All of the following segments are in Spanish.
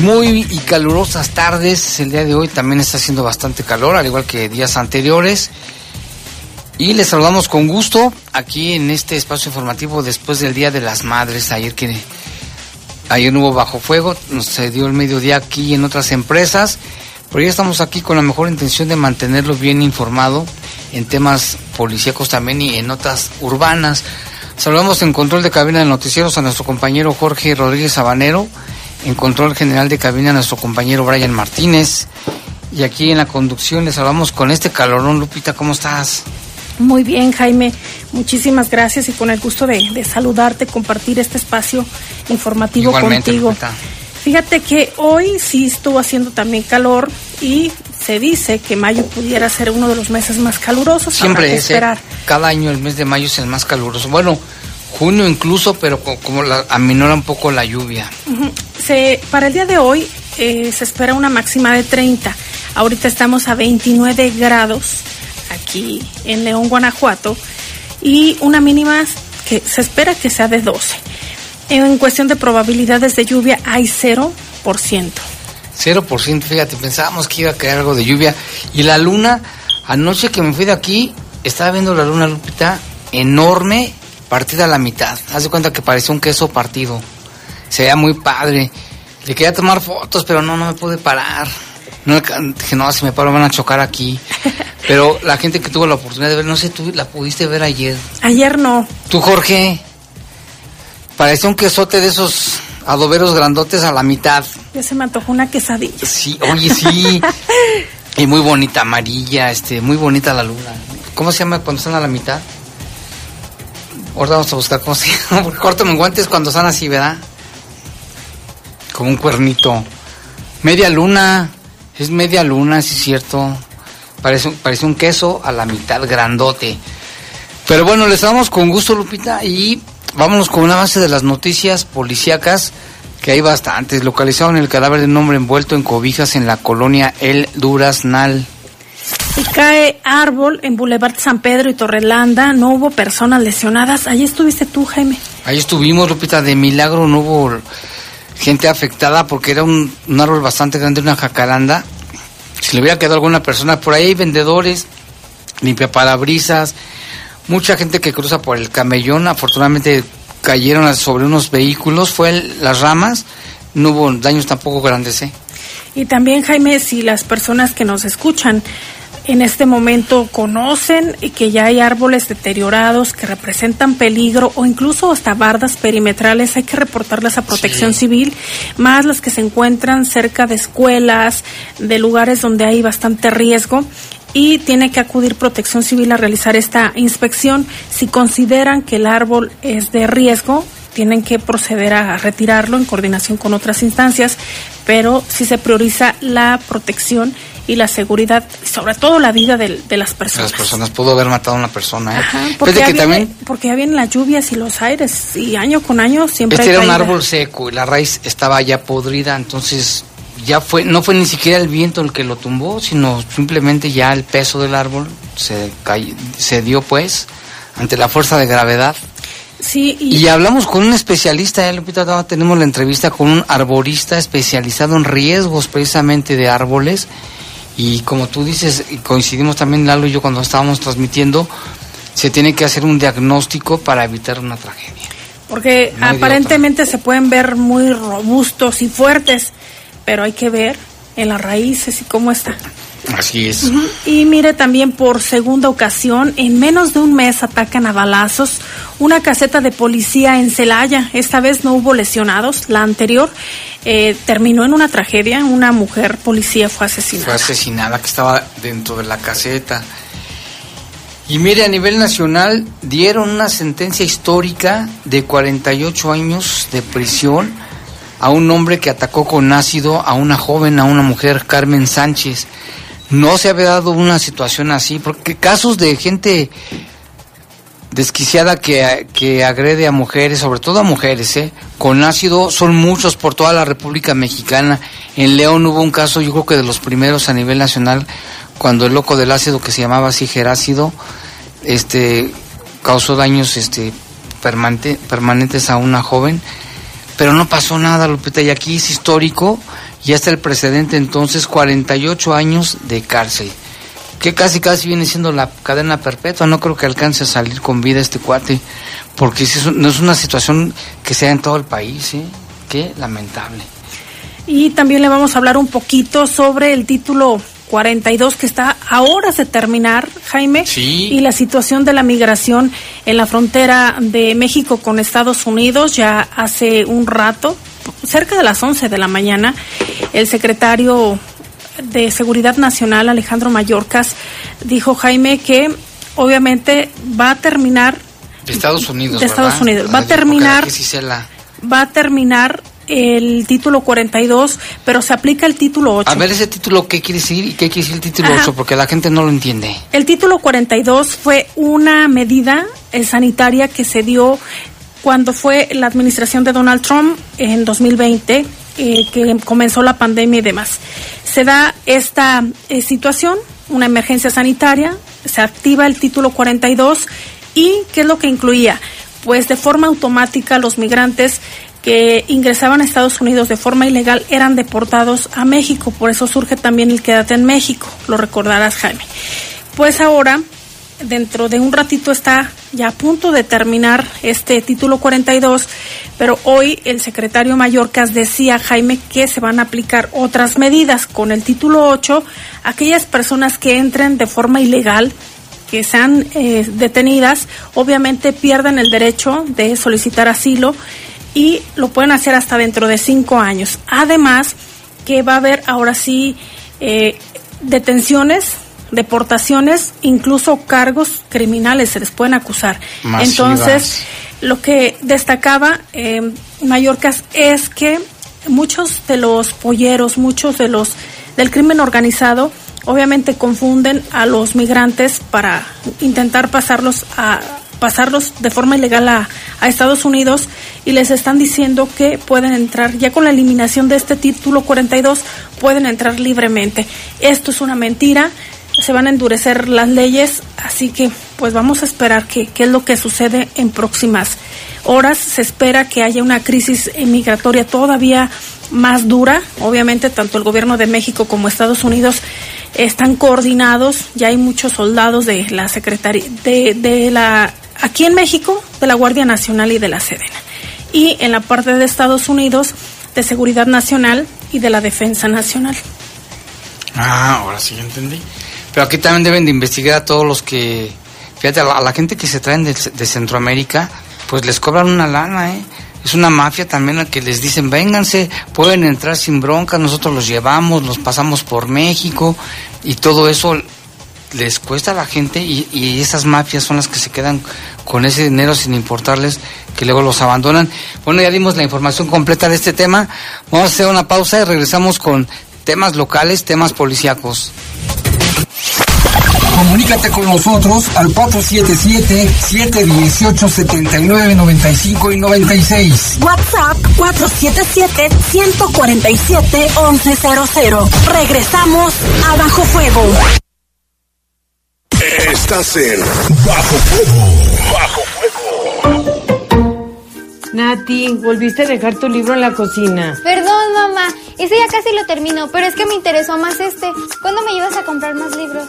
Muy y calurosas tardes. El día de hoy también está haciendo bastante calor, al igual que días anteriores. Y les saludamos con gusto aquí en este espacio informativo después del Día de las Madres. Ayer que ayer hubo bajo fuego, nos dio el mediodía aquí en otras empresas, pero ya estamos aquí con la mejor intención de mantenerlo bien informado en temas policíacos también y en notas urbanas. Saludamos en control de cabina de noticieros a nuestro compañero Jorge Rodríguez Sabanero en control general de cabina nuestro compañero Brian Martínez. Y aquí en la conducción les hablamos con este calorón. Lupita, ¿cómo estás? Muy bien, Jaime. Muchísimas gracias y con el gusto de, saludarte, compartir este espacio informativo contigo. Fíjate que hoy sí estuvo haciendo también calor y se dice que mayo pudiera ser uno de los meses más calurosos. Siempre es. ¿eh? Esperar. Cada año el mes de mayo es el más caluroso. Bueno, junio incluso, pero como la, aminora un poco la lluvia. se, para el día de hoy eh, se espera una máxima de 30. Ahorita estamos a 29 grados aquí en León, Guanajuato, y una mínima que se espera que sea de 12. En cuestión de probabilidades de lluvia hay 0%. 0%, fíjate, pensábamos que iba a caer algo de lluvia. Y la luna, anoche que me fui de aquí, estaba viendo la luna Lupita enorme partida a la mitad. Haz de cuenta que parecía un queso partido. Se veía muy padre. Le quería tomar fotos, pero no, no me pude parar. No, dije, no, si me paro van a chocar aquí. Pero la gente que tuvo la oportunidad de ver, no sé, tú la pudiste ver ayer. Ayer no. ¿Tú, Jorge? Parecía un quesote de esos adoberos grandotes a la mitad. Ya se me antojó una quesadilla. Sí, oye, sí. y muy bonita, amarilla, este, muy bonita la luna. ¿Cómo se llama cuando están a la mitad? Ahora vamos a buscar cómo se llama. Corto guantes cuando están así, ¿verdad? Como un cuernito. Media luna. Es media luna, sí es cierto. Parece, parece un queso a la mitad grandote. Pero bueno, les damos con gusto, Lupita, y vámonos con una base de las noticias policíacas, que hay bastantes. Localizaron el cadáver de un hombre envuelto en cobijas en la colonia El Duraznal y cae árbol en Boulevard San Pedro y Torrelanda. No hubo personas lesionadas. Ahí estuviste tú, Jaime. Ahí estuvimos, Lupita. De milagro no hubo gente afectada porque era un, árbol bastante grande, una jacaranda. Si le hubiera quedado alguna persona, por ahí hay vendedores, limpia parabrisas, mucha gente que cruza por el camellón. Afortunadamente cayeron sobre unos vehículos, fue las ramas, no hubo daños tampoco grandes, ¿eh? Y también, Jaime, si las personas que nos escuchan en este momento conocen que ya hay árboles deteriorados que representan peligro o incluso hasta bardas perimetrales, hay que reportarlas a protección civil, más las que se encuentran cerca de escuelas, de lugares donde hay bastante riesgo y tiene que acudir protección civil a realizar esta inspección. Si consideran que el árbol es de riesgo, tienen que proceder a retirarlo en coordinación con otras instancias, pero si se prioriza la protección y la seguridad, sobre todo la vida de, las personas. Las personas, pudo haber matado a una persona. ¿eh? porque, ya viene, porque ya vienen las lluvias y los aires, y año con año siempre Este era un árbol seco y la raíz estaba ya podrida, entonces ya fue, no fue ni siquiera el viento el que lo tumbó, sino simplemente ya el peso del árbol se, se dio pues ante la fuerza de gravedad. Sí, y... hablamos con un especialista, ya Lupita, tenemos la entrevista con un arborista especializado en riesgos precisamente de árboles. Y como tú dices, coincidimos también Lalo y yo cuando estábamos transmitiendo, se tiene que hacer un diagnóstico para evitar una tragedia. Porque aparentemente se pueden ver muy robustos y fuertes, pero hay que ver en las raíces y cómo está. Así es. Y mire también por segunda ocasión, en menos de un mes atacan a balazos una caseta de policía en Celaya. Esta vez no hubo lesionados. La anterior eh, terminó en una tragedia. Una mujer policía fue asesinada. Fue asesinada que estaba dentro de la caseta. Y mire, a nivel nacional dieron una sentencia histórica de 48 años de prisión a un hombre que atacó con ácido a una joven, a una mujer, Carmen Sánchez. No se había dado una situación así, porque casos de gente desquiciada que, que agrede a mujeres, sobre todo a mujeres, ¿eh? con ácido, son muchos por toda la República Mexicana. En León hubo un caso, yo creo que de los primeros a nivel nacional, cuando el loco del ácido, que se llamaba así Gerácido, este, causó daños este, permanente, permanentes a una joven pero no pasó nada, Lupita, y aquí es histórico, y hasta el precedente entonces, 48 años de cárcel, que casi casi viene siendo la cadena perpetua, no creo que alcance a salir con vida este cuate, porque no es una situación que sea en todo el país, ¿eh? qué lamentable. Y también le vamos a hablar un poquito sobre el título 42 que está a horas de terminar, Jaime, y la situación de la migración en la frontera de México con Estados Unidos ya hace un rato, cerca de las 11 de la mañana, el secretario de Seguridad Nacional, Alejandro Mayorkas, dijo, Jaime, que obviamente va a terminar... De Estados Unidos. De Estados Unidos. Va a terminar... Va a terminar el título 42, pero se aplica el título 8. A ver ese título, ¿qué quiere decir y qué quiere decir el título 8? Porque la gente no lo entiende. El título 42 fue una medida eh, sanitaria que se dio cuando fue la administración de Donald Trump en 2020, eh, que comenzó la pandemia y demás. Se da esta eh, situación, una emergencia sanitaria, se activa el título 42 y ¿qué es lo que incluía? Pues de forma automática los migrantes que ingresaban a Estados Unidos de forma ilegal eran deportados a México. Por eso surge también el quédate en México. Lo recordarás, Jaime. Pues ahora, dentro de un ratito está ya a punto de terminar este título 42, pero hoy el secretario Mallorcas decía, Jaime, que se van a aplicar otras medidas con el título 8. Aquellas personas que entren de forma ilegal que sean eh, detenidas, obviamente pierden el derecho de solicitar asilo y lo pueden hacer hasta dentro de cinco años. Además, que va a haber ahora sí eh, detenciones, deportaciones, incluso cargos criminales se les pueden acusar. Entonces, lo que destacaba eh, Mallorcas es que muchos de los polleros, muchos de los del crimen organizado, obviamente confunden a los migrantes para intentar pasarlos a pasarlos de forma ilegal a, Estados Unidos y les están diciendo que pueden entrar, ya con la eliminación de este título 42, pueden entrar libremente. Esto es una mentira, se van a endurecer las leyes, así que pues vamos a esperar qué es lo que sucede en próximas horas. Se espera que haya una crisis migratoria todavía más dura. Obviamente tanto el gobierno de México como Estados Unidos están coordinados. Ya hay muchos soldados de la secretaría de, de la aquí en México de la Guardia Nacional y de la Sedena. Y en la parte de Estados Unidos de Seguridad Nacional y de la Defensa Nacional. Ah, ahora sí entendí. Pero aquí también deben de investigar a todos los que, fíjate, a la, gente que se traen de, de, Centroamérica, pues les cobran una lana, ¿eh? Es una mafia también a que les dicen, vénganse, pueden entrar sin bronca, nosotros los llevamos, los pasamos por México y todo eso les cuesta a la gente y, esas mafias son las que se quedan con ese dinero sin importarles que luego los abandonan. Bueno, ya dimos la información completa de este tema. Vamos a hacer una pausa y regresamos con temas locales, temas policíacos. Comunícate con nosotros al 477-718-7995 y 96. WhatsApp 477-147-1100. Regresamos a Bajo Fuego. Estás en Bajo Fuego. Bajo Fuego. Nati, volviste a dejar tu libro en la cocina. Perdón, mamá. Ese ya casi lo terminó, pero es que me interesó más este. ¿Cuándo me llevas a comprar más libros?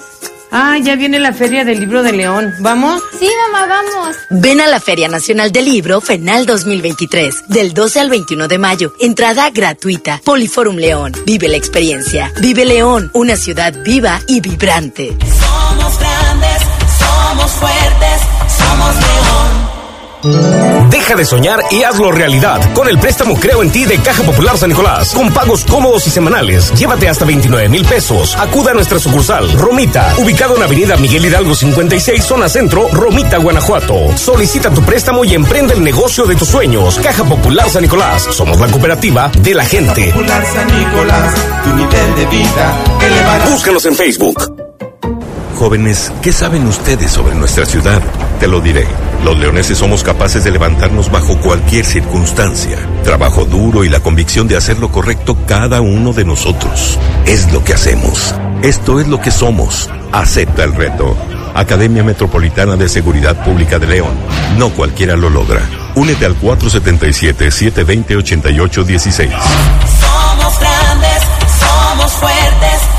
Ah, ya viene la Feria del Libro de León. ¿Vamos? Sí, mamá, vamos. Ven a la Feria Nacional del Libro FENAL 2023, del 12 al 21 de mayo. Entrada gratuita. Poliforum León. Vive la experiencia. Vive León, una ciudad viva y vibrante. Somos grandes, somos fuertes. Deja de soñar y hazlo realidad con el préstamo Creo en ti de Caja Popular San Nicolás. Con pagos cómodos y semanales. Llévate hasta 29 mil pesos. Acuda a nuestra sucursal, Romita, ubicado en Avenida Miguel Hidalgo 56, zona centro, Romita, Guanajuato. Solicita tu préstamo y emprende el negocio de tus sueños. Caja Popular San Nicolás. Somos la cooperativa de la gente. Popular San Nicolás, tu nivel de vida. Búscanos en Facebook. Jóvenes, ¿qué saben ustedes sobre nuestra ciudad? Te lo diré. Los leoneses somos capaces de levantarnos bajo cualquier circunstancia. Trabajo duro y la convicción de hacer lo correcto cada uno de nosotros. Es lo que hacemos. Esto es lo que somos. Acepta el reto. Academia Metropolitana de Seguridad Pública de León. No cualquiera lo logra. Únete al 477-720-8816. Somos grandes, somos fuertes.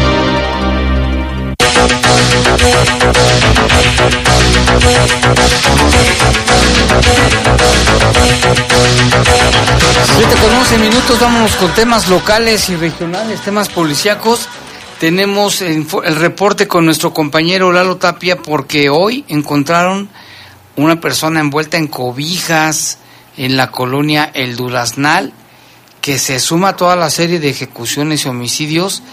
Siete con 11 minutos, vámonos con temas locales y regionales, temas policíacos. Tenemos el reporte con nuestro compañero Lalo Tapia porque hoy encontraron una persona envuelta en cobijas en la colonia El Duraznal que se suma a toda la serie de ejecuciones y homicidios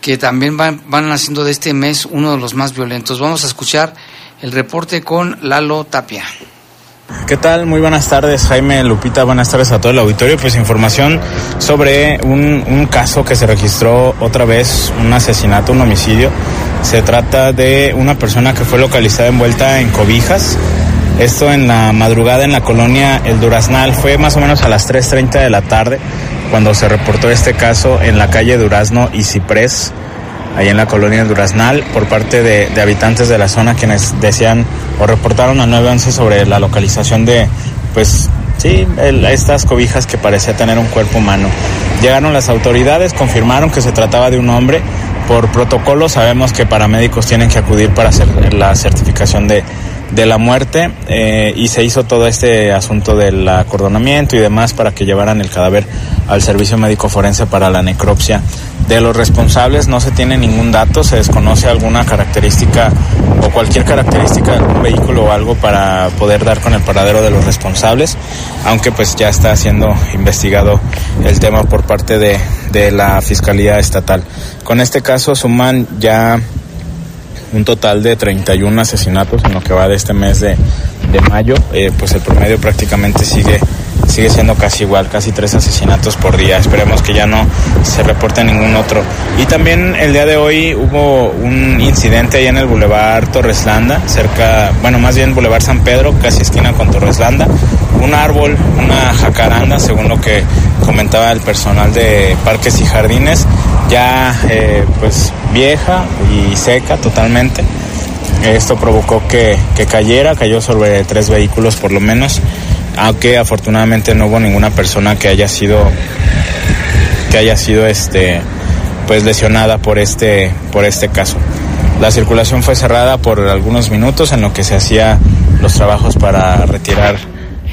que también van, van haciendo de este mes uno de los más violentos. Vamos a escuchar el reporte con Lalo Tapia. ¿Qué tal? Muy buenas tardes, Jaime Lupita. Buenas tardes a todo el auditorio. Pues información sobre un, un, caso que se registró otra vez, un asesinato, un homicidio. Se trata de una persona que fue localizada envuelta en cobijas. Esto en la madrugada en la colonia El Duraznal. Fue más o menos a las 3.30 de la tarde cuando se reportó este caso en la calle Durazno y Ciprés, ahí en la colonia Duraznal, por parte de, habitantes de la zona quienes decían o reportaron a 911 sobre la localización de, pues, sí, el, estas cobijas que parecía tener un cuerpo humano. Llegaron las autoridades, confirmaron que se trataba de un hombre. Por protocolo sabemos que paramédicos tienen que acudir para hacer la certificación de, de la muerte eh, y se hizo todo este asunto del acordonamiento y demás para que llevaran el cadáver al servicio médico forense para la necropsia. De los responsables no se tiene ningún dato, se desconoce alguna característica o cualquier característica de algún vehículo o algo para poder dar con el paradero de los responsables, aunque pues ya está siendo investigado el tema por parte de, de la Fiscalía Estatal. Con este caso suman ya un total de 31 asesinatos en lo que va de este mes de, de mayo, eh, pues el promedio prácticamente sigue sigue siendo casi igual, casi tres asesinatos por día. Esperemos que ya no se reporte ningún otro. Y también el día de hoy hubo un incidente ahí en el Boulevard Torreslanda, cerca, bueno, más bien Boulevard San Pedro, casi esquina con Torreslanda. Un árbol, una jacaranda, según lo que comentaba el personal de Parques y Jardines, ya eh, pues vieja y seca totalmente. Esto provocó que, que cayera, cayó sobre tres vehículos por lo menos aunque afortunadamente no hubo ninguna persona que haya sido que haya sido este pues lesionada por este por este caso. La circulación fue cerrada por algunos minutos en lo que se hacía los trabajos para retirar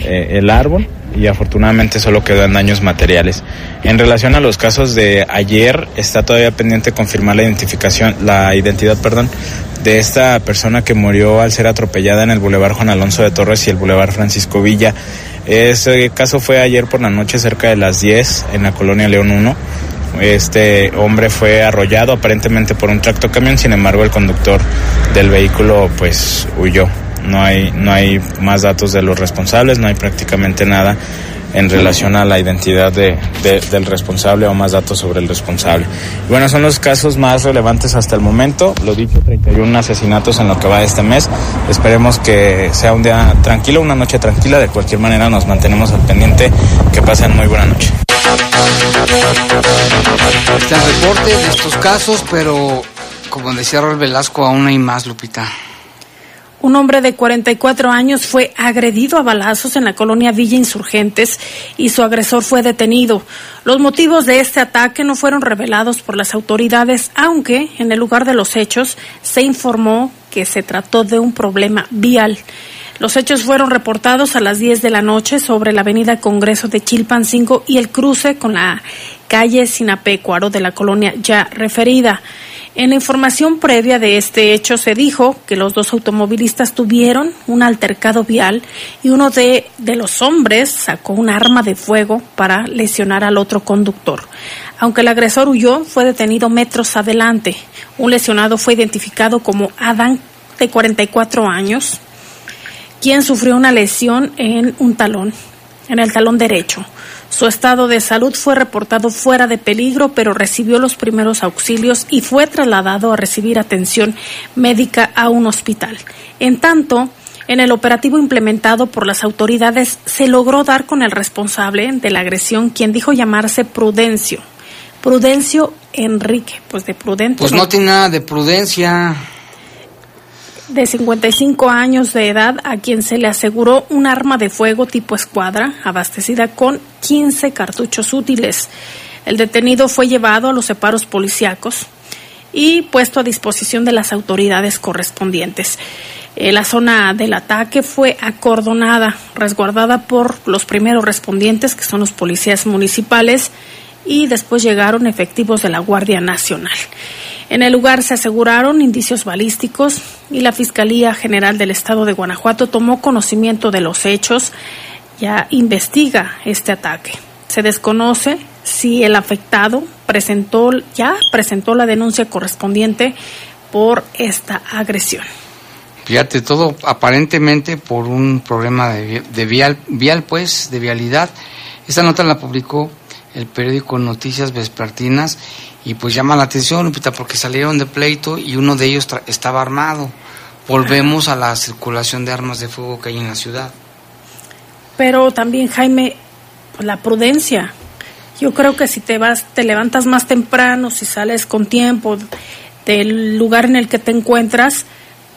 eh, el árbol y afortunadamente solo quedó en daños materiales. En relación a los casos de ayer, está todavía pendiente confirmar la identificación, la identidad, perdón, de esta persona que murió al ser atropellada en el Boulevard Juan Alonso de Torres y el Boulevard Francisco Villa. Ese caso fue ayer por la noche cerca de las 10 en la colonia León 1. Este hombre fue arrollado aparentemente por un tractocamión, sin embargo el conductor del vehículo pues huyó. No hay, no hay más datos de los responsables, no hay prácticamente nada en relación a la identidad de, de, del responsable o más datos sobre el responsable. Bueno, son los casos más relevantes hasta el momento. Lo dicho, 31 asesinatos en lo que va este mes. Esperemos que sea un día tranquilo, una noche tranquila. De cualquier manera, nos mantenemos al pendiente. Que pasen muy buena noche. Reporte de estos casos, pero como decía Raúl Velasco, aún hay más, Lupita. Un hombre de 44 años fue agredido a balazos en la colonia Villa Insurgentes y su agresor fue detenido. Los motivos de este ataque no fueron revelados por las autoridades, aunque en el lugar de los hechos se informó que se trató de un problema vial. Los hechos fueron reportados a las 10 de la noche sobre la avenida Congreso de Chilpancingo y el cruce con la calle Sinapecuaro de la colonia ya referida. En la información previa de este hecho se dijo que los dos automovilistas tuvieron un altercado vial y uno de, de, los hombres sacó un arma de fuego para lesionar al otro conductor. Aunque el agresor huyó, fue detenido metros adelante. Un lesionado fue identificado como Adán, de 44 años, quien sufrió una lesión en un talón, en el talón derecho. Su estado de salud fue reportado fuera de peligro, pero recibió los primeros auxilios y fue trasladado a recibir atención médica a un hospital. En tanto, en el operativo implementado por las autoridades se logró dar con el responsable de la agresión, quien dijo llamarse Prudencio. Prudencio Enrique, pues de prudente. Pues no tiene nada de prudencia de 55 años de edad a quien se le aseguró un arma de fuego tipo escuadra abastecida con 15 cartuchos útiles. El detenido fue llevado a los separos policíacos y puesto a disposición de las autoridades correspondientes. Eh, la zona del ataque fue acordonada, resguardada por los primeros respondientes, que son los policías municipales, y después llegaron efectivos de la Guardia Nacional. En el lugar se aseguraron indicios balísticos y la Fiscalía General del Estado de Guanajuato tomó conocimiento de los hechos, ya investiga este ataque. Se desconoce si el afectado presentó ya presentó la denuncia correspondiente por esta agresión. Fíjate, todo aparentemente por un problema de, de vial, vial, pues, de vialidad. Esta nota la publicó el periódico Noticias Vespertinas y pues llama la atención, Lupita, porque salieron de pleito y uno de ellos estaba armado. Volvemos a la circulación de armas de fuego que hay en la ciudad. Pero también, Jaime, pues, la prudencia. Yo creo que si te vas, te levantas más temprano, si sales con tiempo del lugar en el que te encuentras,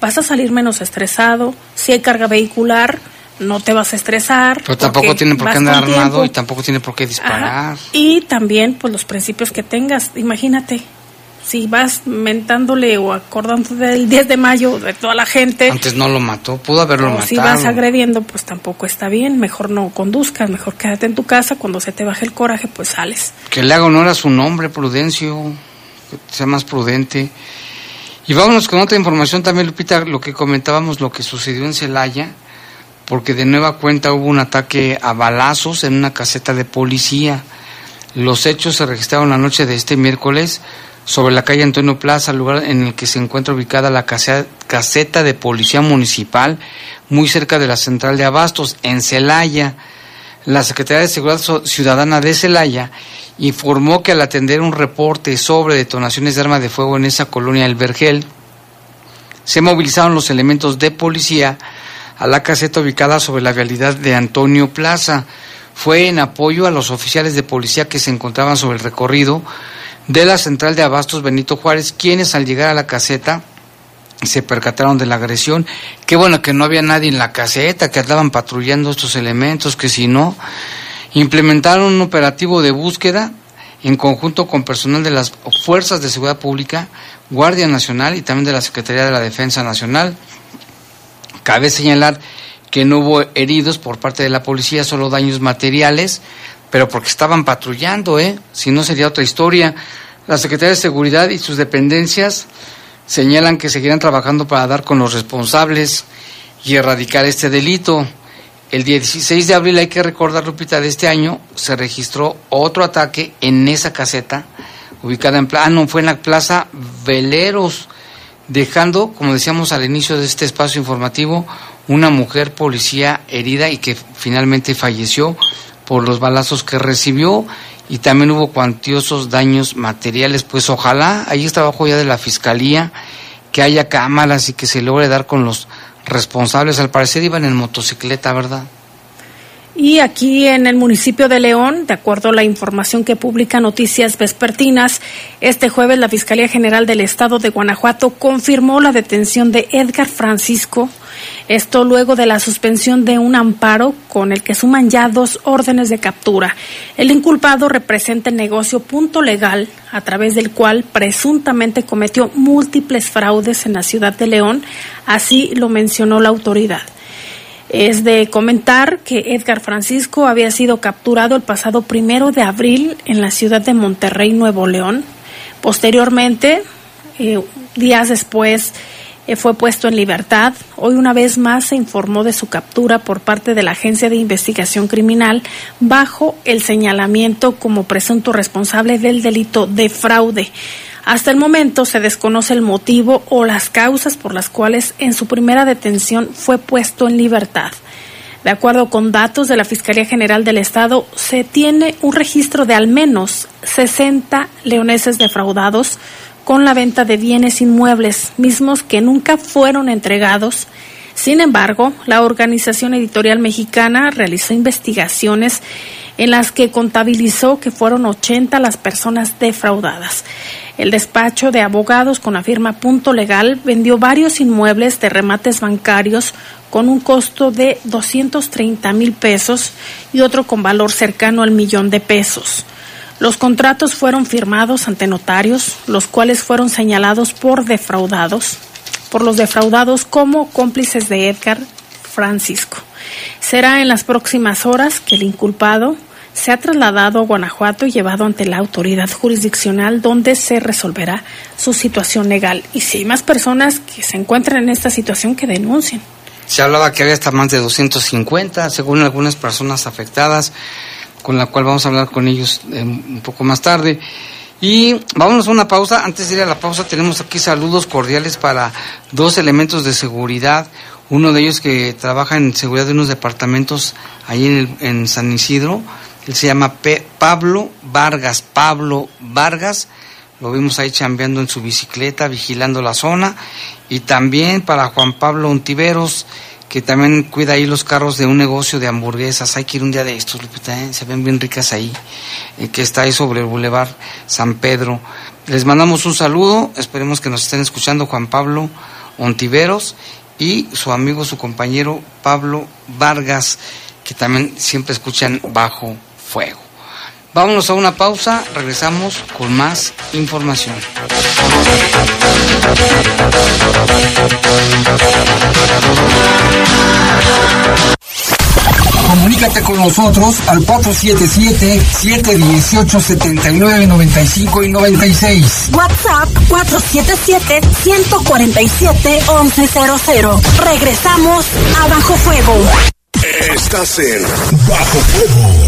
vas a salir menos estresado. Si hay carga vehicular, no te vas a estresar. Pero tampoco tiene por qué andar armado y tampoco tiene por qué disparar. Ajá. Y también, pues los principios que tengas. Imagínate, si vas mentándole o acordándote del 10 de mayo de toda la gente. Antes no lo mató, pudo haberlo matado. Si vas agrediendo, pues tampoco está bien. Mejor no conduzcas, mejor quédate en tu casa. Cuando se te baje el coraje, pues sales. Que le haga honor a su nombre, Prudencio. Que sea más prudente. Y vámonos con otra información también, Lupita, lo que comentábamos, lo que sucedió en Celaya porque de nueva cuenta hubo un ataque a balazos en una caseta de policía. Los hechos se registraron la noche de este miércoles sobre la calle Antonio Plaza, lugar en el que se encuentra ubicada la caseta de policía municipal, muy cerca de la central de Abastos, en Celaya. La Secretaría de Seguridad Ciudadana de Celaya informó que al atender un reporte sobre detonaciones de arma de fuego en esa colonia El Vergel, se movilizaron los elementos de policía a la caseta ubicada sobre la vialidad de Antonio Plaza. Fue en apoyo a los oficiales de policía que se encontraban sobre el recorrido de la central de Abastos Benito Juárez, quienes al llegar a la caseta se percataron de la agresión. Qué bueno que no había nadie en la caseta, que andaban patrullando estos elementos, que si no, implementaron un operativo de búsqueda en conjunto con personal de las Fuerzas de Seguridad Pública, Guardia Nacional y también de la Secretaría de la Defensa Nacional. Cabe señalar que no hubo heridos por parte de la policía, solo daños materiales, pero porque estaban patrullando, ¿eh? Si no sería otra historia. La Secretaría de Seguridad y sus dependencias señalan que seguirán trabajando para dar con los responsables y erradicar este delito. El 16 de abril, hay que recordar, Lupita, de este año, se registró otro ataque en esa caseta, ubicada en, ah, no, fue en la Plaza Veleros, dejando, como decíamos al inicio de este espacio informativo, una mujer policía herida y que finalmente falleció por los balazos que recibió y también hubo cuantiosos daños materiales. Pues ojalá, ahí es trabajo ya de la Fiscalía, que haya cámaras y que se logre dar con los responsables. Al parecer iban en motocicleta, ¿verdad? Y aquí en el municipio de León, de acuerdo a la información que publica Noticias Vespertinas, este jueves la Fiscalía General del Estado de Guanajuato confirmó la detención de Edgar Francisco, esto luego de la suspensión de un amparo con el que suman ya dos órdenes de captura. El inculpado representa el negocio Punto Legal, a través del cual presuntamente cometió múltiples fraudes en la ciudad de León, así lo mencionó la autoridad. Es de comentar que Edgar Francisco había sido capturado el pasado primero de abril en la ciudad de Monterrey, Nuevo León. Posteriormente, eh, días después, eh, fue puesto en libertad. Hoy una vez más se informó de su captura por parte de la Agencia de Investigación Criminal bajo el señalamiento como presunto responsable del delito de fraude. Hasta el momento se desconoce el motivo o las causas por las cuales en su primera detención fue puesto en libertad. De acuerdo con datos de la Fiscalía General del Estado, se tiene un registro de al menos 60 leoneses defraudados con la venta de bienes inmuebles, mismos que nunca fueron entregados. Sin embargo, la Organización Editorial Mexicana realizó investigaciones en las que contabilizó que fueron 80 las personas defraudadas. El despacho de abogados con la firma Punto Legal vendió varios inmuebles de remates bancarios con un costo de 230 mil pesos y otro con valor cercano al millón de pesos. Los contratos fueron firmados ante notarios, los cuales fueron señalados por defraudados, por los defraudados como cómplices de Edgar Francisco. Será en las próximas horas que el inculpado se ha trasladado a Guanajuato y llevado ante la autoridad jurisdiccional donde se resolverá su situación legal. Y si hay más personas que se encuentran en esta situación, que denuncien. Se hablaba que había hasta más de 250, según algunas personas afectadas, con la cual vamos a hablar con ellos eh, un poco más tarde. Y vámonos a una pausa. Antes de ir a la pausa, tenemos aquí saludos cordiales para dos elementos de seguridad. Uno de ellos que trabaja en seguridad de unos departamentos ahí en, en San Isidro él se llama Pablo Vargas. Pablo Vargas, lo vimos ahí chambeando en su bicicleta, vigilando la zona. Y también para Juan Pablo Ontiveros, que también cuida ahí los carros de un negocio de hamburguesas. Hay que ir un día de estos, Lupita, ¿eh? se ven bien ricas ahí, eh, que está ahí sobre el Boulevard San Pedro. Les mandamos un saludo, esperemos que nos estén escuchando Juan Pablo Ontiveros y su amigo, su compañero Pablo Vargas, que también siempre escuchan bajo fuego. Vámonos a una pausa, regresamos con más información. Comunícate con nosotros al 477-718-7995 y 96. WhatsApp 477-147-1100. Regresamos a Bajo Fuego. Estás en Bajo Fuego.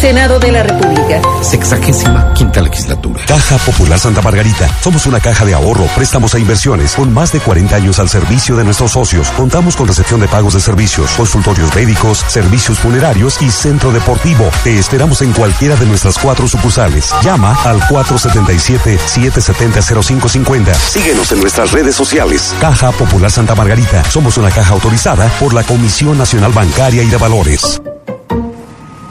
Senado de la República. Sexagésima quinta legislatura. Caja Popular Santa Margarita. Somos una caja de ahorro, préstamos e inversiones con más de 40 años al servicio de nuestros socios. Contamos con recepción de pagos de servicios, consultorios médicos, servicios funerarios y centro deportivo. Te esperamos en cualquiera de nuestras cuatro sucursales. Llama al 477-770-0550. Síguenos en nuestras redes sociales. Caja Popular Santa Margarita. Somos una caja autorizada por la Comisión Nacional Bancaria y de Valores.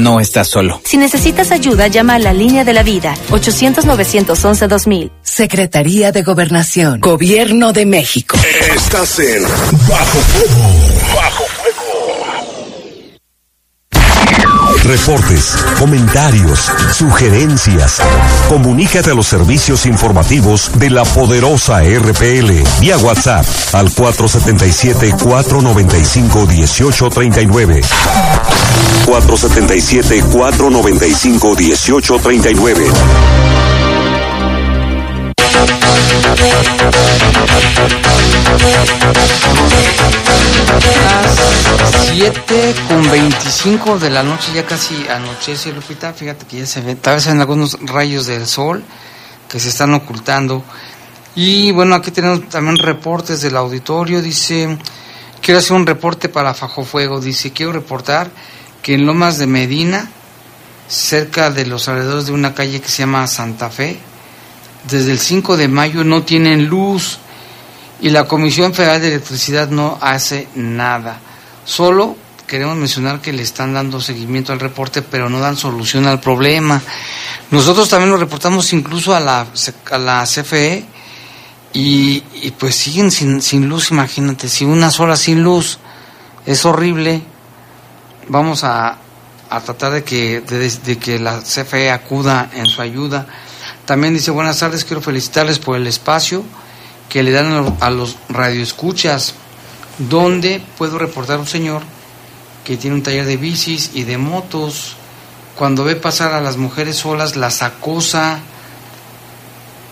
No estás solo. Si necesitas ayuda, llama a la línea de la vida 800-911-2000. Secretaría de Gobernación. Gobierno de México. Estás en Bajo Fuego. Bajo Reportes, comentarios, sugerencias. Comunícate a los servicios informativos de la poderosa RPL vía WhatsApp al 477-495-1839. 477-495-1839. Las 7 con 25 de la noche, ya casi anochece, Lupita. Fíjate que ya se ve, tal vez en algunos rayos del sol que se están ocultando. Y bueno, aquí tenemos también reportes del auditorio. Dice, quiero hacer un reporte para Fajo Fuego. Dice, quiero reportar que en Lomas de Medina, cerca de los alrededores de una calle que se llama Santa Fe, desde el 5 de mayo no tienen luz y la Comisión Federal de Electricidad no hace nada. Solo queremos mencionar que le están dando seguimiento al reporte, pero no dan solución al problema. Nosotros también lo reportamos incluso a la, a la CFE y, pues siguen sin, sin luz, imagínate, si unas horas sin luz es horrible, vamos a, a tratar de que, de, de que la CFE acuda en su ayuda. También dice, buenas tardes, quiero felicitarles por el espacio que le dan a los- a radioescuchas, donde puedo reportar un señor que tiene un taller de bicis y de motos. Cuando ve pasar a las mujeres solas, las acosa.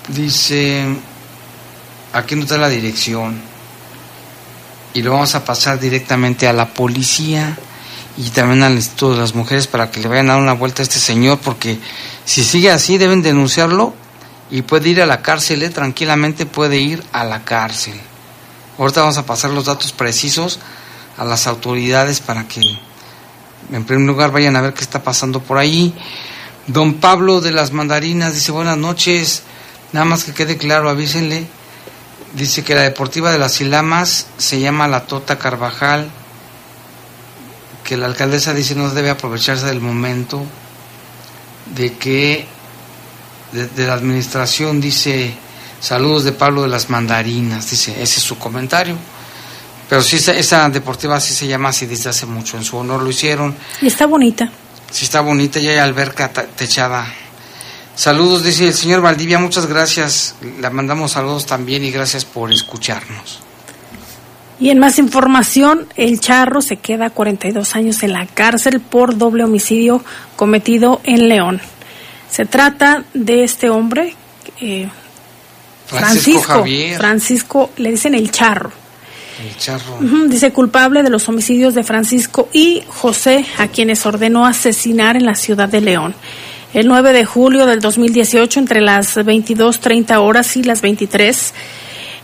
Dice, aquí no está la dirección. Y lo vamos a pasar directamente a la policía y también al Instituto de las Mujeres para que le vayan a dar una vuelta a este señor, porque si sigue así deben denunciarlo y puede ir a la cárcel, ¿eh? tranquilamente puede ir a la cárcel. Ahorita vamos a pasar los datos precisos a las autoridades para que en primer lugar vayan a ver qué está pasando por ahí. Don Pablo de las Mandarinas dice buenas noches, nada más que quede claro, avísenle. Dice que la Deportiva de las Ilamas se llama La Tota Carvajal, que la alcaldesa dice no debe aprovecharse del momento de que de, de la administración dice saludos de Pablo de las Mandarinas, dice, ese es su comentario. Pero sí, esa, esa deportiva sí se llama así desde hace mucho, en su honor lo hicieron. Y está bonita. Sí está bonita, ya hay alberca techada. Saludos, dice el señor Valdivia, muchas gracias. Le mandamos saludos también y gracias por escucharnos. Y en más información, el charro se queda 42 años en la cárcel por doble homicidio cometido en León. Se trata de este hombre, eh, Francisco Francisco, Javier. Francisco, le dicen el charro. El charro. Dice culpable de los homicidios de Francisco y José, a quienes ordenó asesinar en la ciudad de León. El 9 de julio del 2018, entre las 22.30 horas y las 23,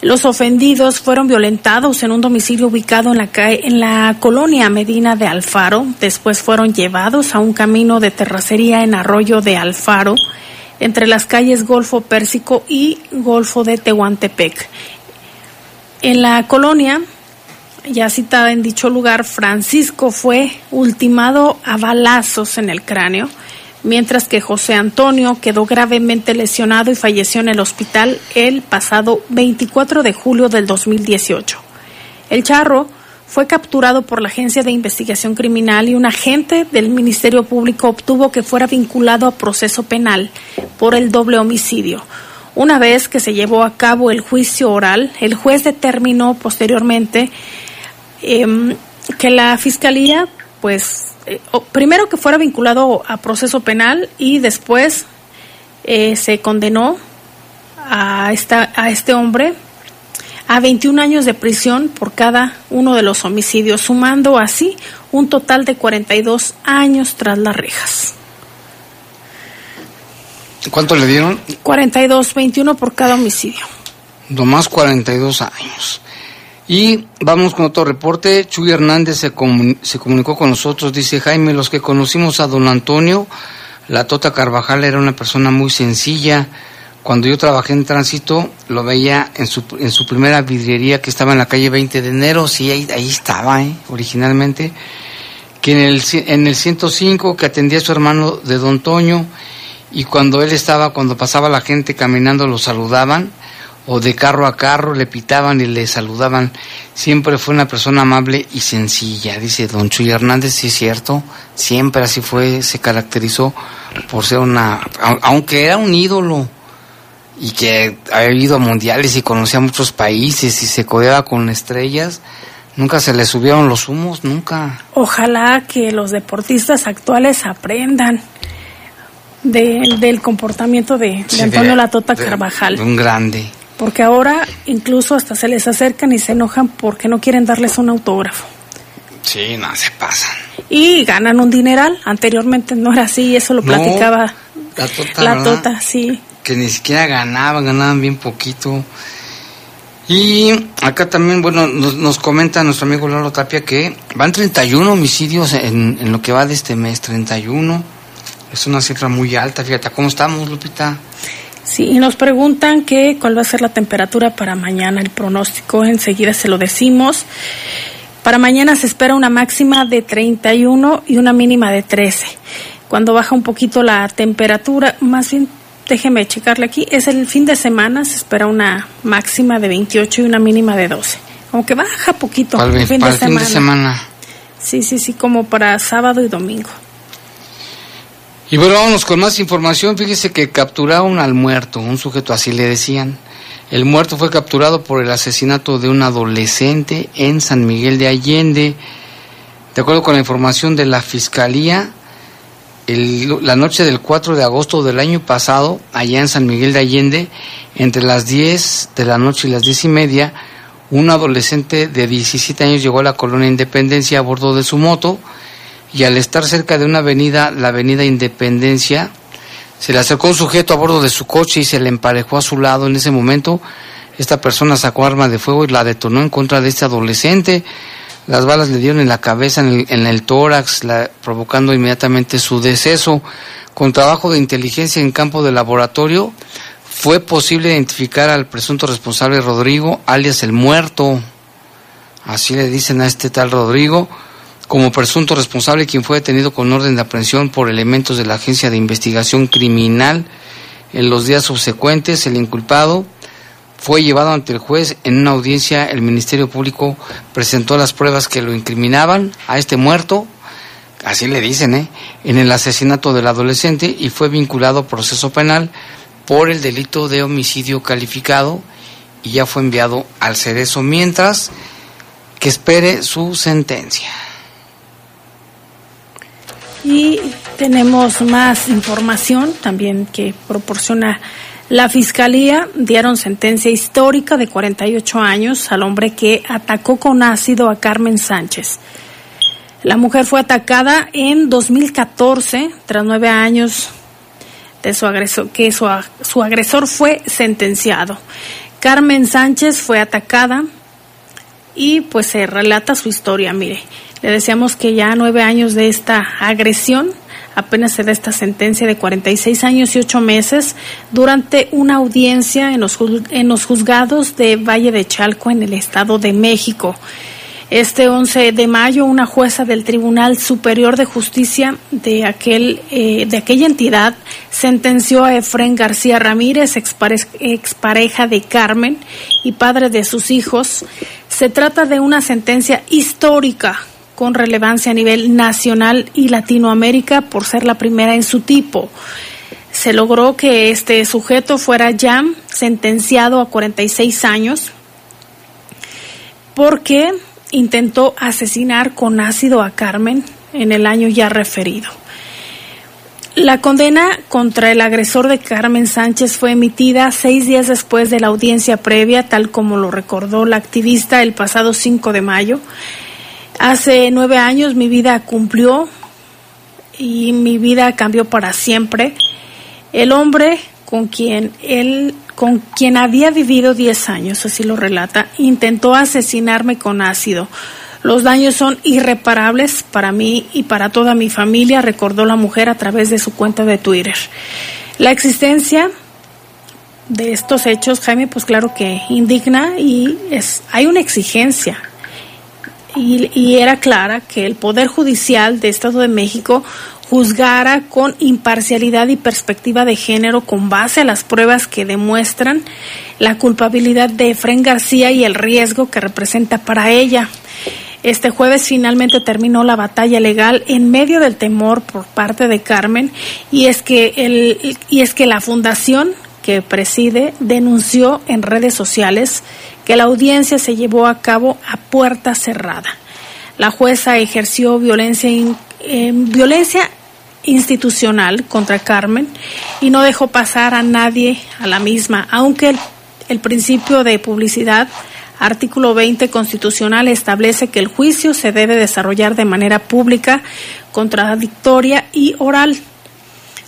los ofendidos fueron violentados en un domicilio ubicado en la, en la colonia Medina de Alfaro. Después fueron llevados a un camino de terracería en Arroyo de Alfaro, entre las calles Golfo Pérsico y Golfo de Tehuantepec. En la colonia ya citada en dicho lugar, Francisco fue ultimado a balazos en el cráneo, mientras que José Antonio quedó gravemente lesionado y falleció en el hospital el pasado 24 de julio del 2018. El charro fue capturado por la Agencia de Investigación Criminal y un agente del Ministerio Público obtuvo que fuera vinculado a proceso penal por el doble homicidio. Una vez que se llevó a cabo el juicio oral, el juez determinó posteriormente em, que la Fiscalía, pues, eh, primero que fuera vinculado a proceso penal y después eh, se condenó a, esta, a este hombre a 21 años de prisión por cada uno de los homicidios, sumando así un total de 42 años tras las rejas. ¿Cuánto le dieron? 42, 21 por cada homicidio. Nomás 42 años. Y vamos con otro reporte. Chuy Hernández se, se comunicó con nosotros. Dice Jaime, los que conocimos a don Antonio, la Tota Carvajal era una persona muy sencilla, cuando yo trabajé en tránsito, lo veía en su, en su primera vidriería que estaba en la calle 20 de enero, sí, ahí, ahí estaba, ¿eh? originalmente, que en el, en el 105 que atendía a su hermano de Don Toño, y cuando él estaba, cuando pasaba la gente caminando, lo saludaban, o de carro a carro le pitaban y le saludaban. Siempre fue una persona amable y sencilla, dice Don Chuy Hernández, sí es cierto, siempre así fue, se caracterizó por ser una, aunque era un ídolo, y que ha ido a mundiales y conocía muchos países y se codeaba con estrellas, nunca se le subieron los humos, nunca. Ojalá que los deportistas actuales aprendan del comportamiento de, Antonio Latota Carvajal. un grande. Porque ahora incluso hasta se les acercan y se enojan porque no quieren darles un autógrafo. Sí, no, se pasan. Y ganan un dineral. Anteriormente no era así, eso lo platicaba la Tota. La tota, sí que ni siquiera ganaban, ganaban bien poquito. Y acá también, bueno, nos, comenta nuestro amigo Lalo Tapia que van 31 homicidios en, en, lo que va de este mes, 31. Es una cifra muy alta, fíjate, ¿cómo estamos, Lupita? Sí, y nos preguntan que cuál va a ser la temperatura para mañana, el pronóstico, enseguida se lo decimos. Para mañana se espera una máxima de 31 y una mínima de 13. Cuando baja un poquito la temperatura, más bien déjeme checarle aquí, es el fin de semana, se espera una máxima de 28 y una mínima de 12. Como que baja poquito el fin, de, semana. Sí, sí, sí, como para sábado y domingo. Y bueno, vámonos con más información. Fíjese que capturaron al muerto, un sujeto así le decían. El muerto fue capturado por el asesinato de un adolescente en San Miguel de Allende. De acuerdo con la información de la Fiscalía, la noche del 4 de agosto del año pasado, allá en San Miguel de Allende, entre las 10 de la noche y las 10 y media, un adolescente de 17 años llegó a la colonia Independencia a bordo de su moto y al estar cerca de una avenida, la avenida Independencia, se le acercó un sujeto a bordo de su coche y se le emparejó a su lado. En ese momento, esta persona sacó arma de fuego y la detonó en contra de este adolescente. Las balas le dieron en la cabeza, en el, tórax, provocando inmediatamente su deceso. Con trabajo de inteligencia en campo de laboratorio, fue posible identificar al presunto responsable Rodrigo, alias el muerto, así le dicen a este tal Rodrigo, como presunto responsable quien fue detenido con orden de aprehensión por elementos de la Agencia de Investigación Criminal. En los días subsecuentes, el inculpado fue llevado ante el juez en una audiencia. El Ministerio Público presentó las pruebas que lo incriminaban a este muerto, así le dicen, ¿eh? en el asesinato del adolescente y fue vinculado a proceso penal por el delito de homicidio calificado y ya fue enviado al cerezo mientras que espere su sentencia. Y tenemos más información también que proporciona la Fiscalía dieron sentencia histórica de 48 años al hombre que atacó con ácido a Carmen Sánchez. La mujer fue atacada en 2014, tras nueve años de su agresor, que su, su agresor fue sentenciado. Carmen Sánchez fue atacada y pues se relata su historia. Mire, le decíamos que ya nueve años de esta agresión apenas se da esta sentencia de 46 años y 8 meses durante una audiencia en los, en los juzgados de Valle de Chalco en el Estado de México. Este 11 de mayo, una jueza del Tribunal Superior de Justicia de, aquel, eh, de aquella entidad sentenció a Efren García Ramírez, expareja de Carmen y padre de sus hijos. Se trata de una sentencia histórica con relevancia a nivel nacional y Latinoamérica por ser la primera en su tipo. Se logró que este sujeto fuera ya sentenciado a 46 años porque intentó asesinar con ácido a Carmen en el año ya referido. La condena contra el agresor de Carmen Sánchez fue emitida seis días después de la audiencia previa, tal como lo recordó la activista el pasado 5 de mayo. Hace nueve años mi vida cumplió y mi vida cambió para siempre. El hombre con quien él, con quien había vivido diez años, así lo relata, intentó asesinarme con ácido. Los daños son irreparables para mí y para toda mi familia, recordó la mujer a través de su cuenta de Twitter. La existencia de estos hechos, Jaime, pues claro que indigna y es, hay una exigencia y, era clara que el Poder Judicial de Estado de México juzgara con imparcialidad y perspectiva de género con base a las pruebas que demuestran la culpabilidad de Efren García y el riesgo que representa para ella. Este jueves finalmente terminó la batalla legal en medio del temor por parte de Carmen y es que el, y es que la fundación que preside denunció en redes sociales que la audiencia se llevó a cabo a puerta cerrada. La jueza ejerció violencia, violencia institucional contra Carmen y no dejó pasar a nadie a la misma, aunque el, el principio de publicidad Artículo 20 constitucional establece que el juicio se debe desarrollar de manera pública, contradictoria y oral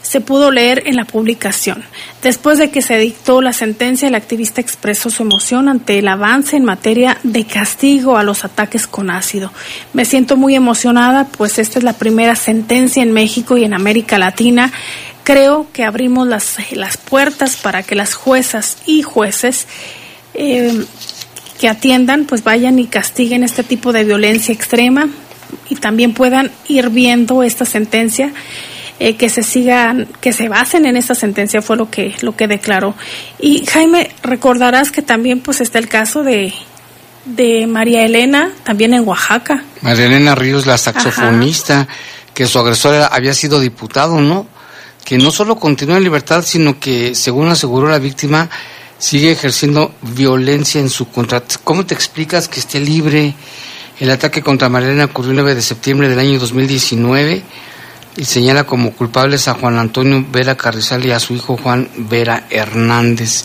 se pudo leer en la publicación. Después de que se dictó la sentencia, el activista expresó su emoción ante el avance en materia de castigo a los ataques con ácido. Me siento muy emocionada, pues esta es la primera sentencia en México y en América Latina. Creo que abrimos las, las puertas para que las juezas y jueces eh, que atiendan, pues vayan y castiguen este tipo de violencia extrema y también puedan ir viendo esta sentencia eh, que se sigan, que se basen en esta sentencia fue lo que, lo que declaró. Y Jaime, recordarás que también pues está el caso de, de María Elena, también en Oaxaca. María Elena Ríos, la saxofonista, que su agresor había sido diputado, ¿no? Que no solo continúa en libertad, sino que, según aseguró la víctima, sigue ejerciendo violencia en su contra. ¿Cómo te explicas que esté libre? El ataque contra María Elena ocurrió el 9 de septiembre del año 2019 y señala como culpables a Juan Antonio Vera Carrizal y a su hijo Juan Vera Hernández.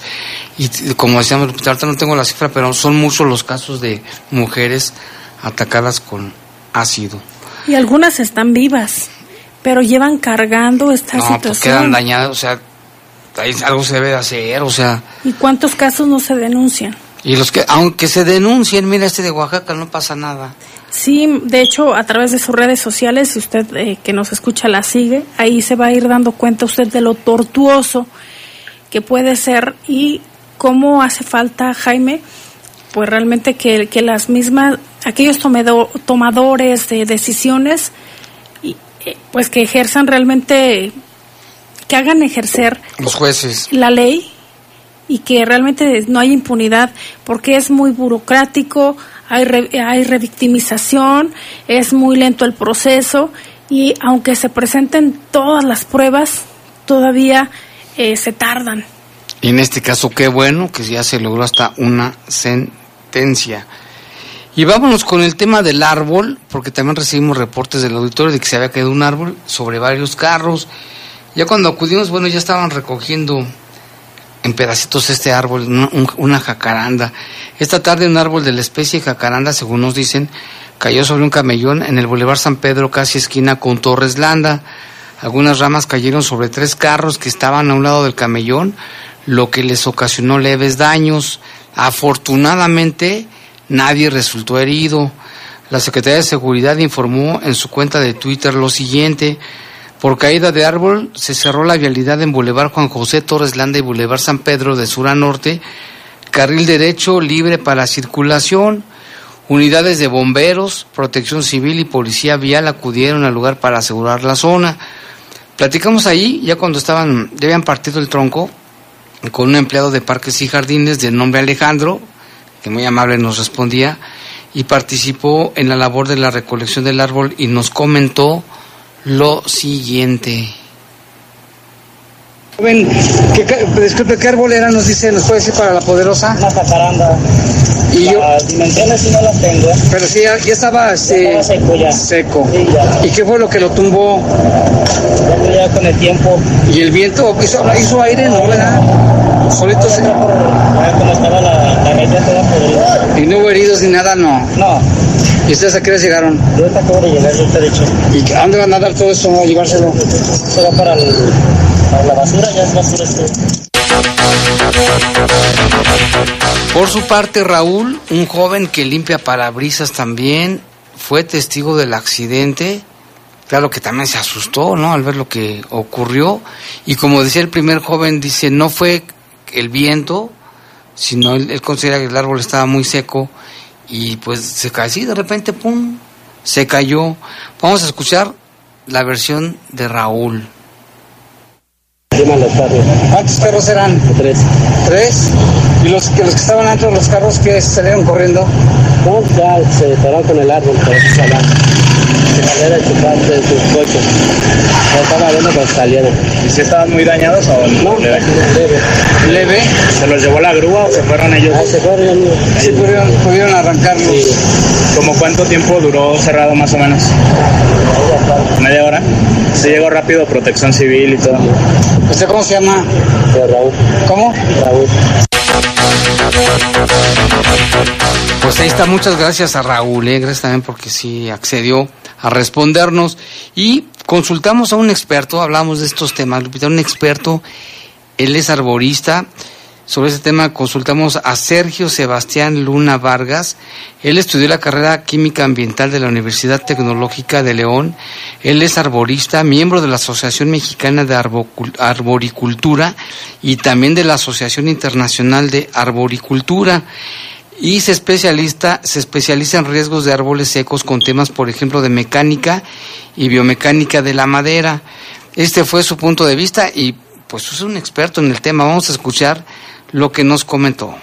Y como decíamos, ahorita no tengo la cifra, pero son muchos los casos de mujeres atacadas con ácido. Y algunas están vivas, pero llevan cargando esta no, situación. Pues quedan dañadas, o sea, algo se debe de hacer, o sea. ¿Y cuántos casos no se denuncian? Y los que, aunque se denuncien, mira este de Oaxaca, no pasa nada. Sí, de hecho, a través de sus redes sociales, si usted eh, que nos escucha la sigue, ahí se va a ir dando cuenta usted de lo tortuoso que puede ser y cómo hace falta, Jaime, pues realmente que, que las mismas, aquellos tomadores de decisiones, y, eh, pues que ejerzan realmente, que hagan ejercer los jueces. la ley y que realmente no hay impunidad porque es muy burocrático, hay, hay revictimización, es muy lento el proceso y aunque se presenten todas las pruebas, todavía eh, se tardan. Y en este caso, qué bueno que ya se logró hasta una sentencia. Y vámonos con el tema del árbol, porque también recibimos reportes del auditorio de que se había caído un árbol sobre varios carros. Ya cuando acudimos, bueno, ya estaban recogiendo en pedacitos este árbol, una jacaranda. Esta tarde un árbol de la especie jacaranda, según nos dicen, cayó sobre un camellón en el Boulevard San Pedro, casi esquina con Torres Landa. Algunas ramas cayeron sobre tres carros que estaban a un lado del camellón, lo que les ocasionó leves daños. Afortunadamente, nadie resultó herido. La Secretaría de Seguridad informó en su cuenta de Twitter lo siguiente. Por caída de árbol se cerró la vialidad en Boulevard Juan José Torres Landa y Boulevard San Pedro de sur a norte, carril derecho libre para circulación. Unidades de bomberos, protección civil y policía vial acudieron al lugar para asegurar la zona. Platicamos ahí, ya cuando estaban, ya habían partido el tronco, con un empleado de parques y jardines de nombre Alejandro, que muy amable nos respondía, y participó en la labor de la recolección del árbol y nos comentó lo siguiente. Joven, ¿qué, ca- disculpe, ¿qué árbol era? Nos dice, ¿nos puede decir para la poderosa? Una jacaranda. Y yo, Las dimensiones sí no las tengo. pero sí, ya, ya estaba, este, estaba seco ya. seco. Sí, ya. ¿Y qué fue lo que lo tumbó? Ya, ya con el tiempo. ¿Y el viento hizo, hizo aire? No, ¿verdad? Solito se... Ya como estaba la, la raíz ya toda podrida. ¿Y no hubo heridos ni nada? No. No. ¿Y ustedes a qué hora llegaron? Yo ahorita acabo de llegar, yo te he dicho. ¿Y a dónde van a dar todo esto? ¿A llevárselo? Se va para, el- para la basura, ya es basura este. Por su parte, Raúl, un joven que limpia parabrisas también, fue testigo del accidente. Claro que también se asustó, ¿no? Al ver lo que ocurrió. Y como decía el primer joven, dice, no fue el viento, sino él, él considera que el árbol estaba muy seco y pues se cayó así, de repente, ¡pum! Se cayó. Vamos a escuchar la versión de Raúl. Queman los carros. ¿Cuántos carros eran? Tres. ¿Tres? ¿Y los, que los que estaban dentro de los carros que salieron corriendo? No, ya se pararon con el árbol, por eso salieron. Se salieron de sus coches. Ya estaba viendo cuando salieron. ¿Y si estaban muy dañados o No, leve? leve. ¿Leve? ¿Se los llevó la grúa o se fueron ellos? Ah, se fueron. Sí, pudieron, pudieron arrancarlos. ¿Como cuánto tiempo duró cerrado más o menos? ¿Media hora? Se llegó rápido, protección civil y todo. ¿Usted cómo se llama? Raúl. ¿Cómo? Raúl. Pues ahí está, muchas gracias a Raúl, eh, gracias también porque sí accedió a respondernos y consultamos a un experto, hablamos de estos temas, Lupita, un experto, él es arborista, sobre ese tema consultamos a Sergio Sebastián Luna Vargas, él estudió la carrera química ambiental de la Universidad Tecnológica de León, él es arborista, miembro de la Asociación Mexicana de Arboricultura y también de la Asociación Internacional de Arboricultura y se especialista, se especializa en riesgos de árboles secos con temas, por ejemplo, de mecánica y biomecánica de la madera. Este fue su punto de vista y pues es un experto en el tema. Vamos a escuchar lo que nos comentó.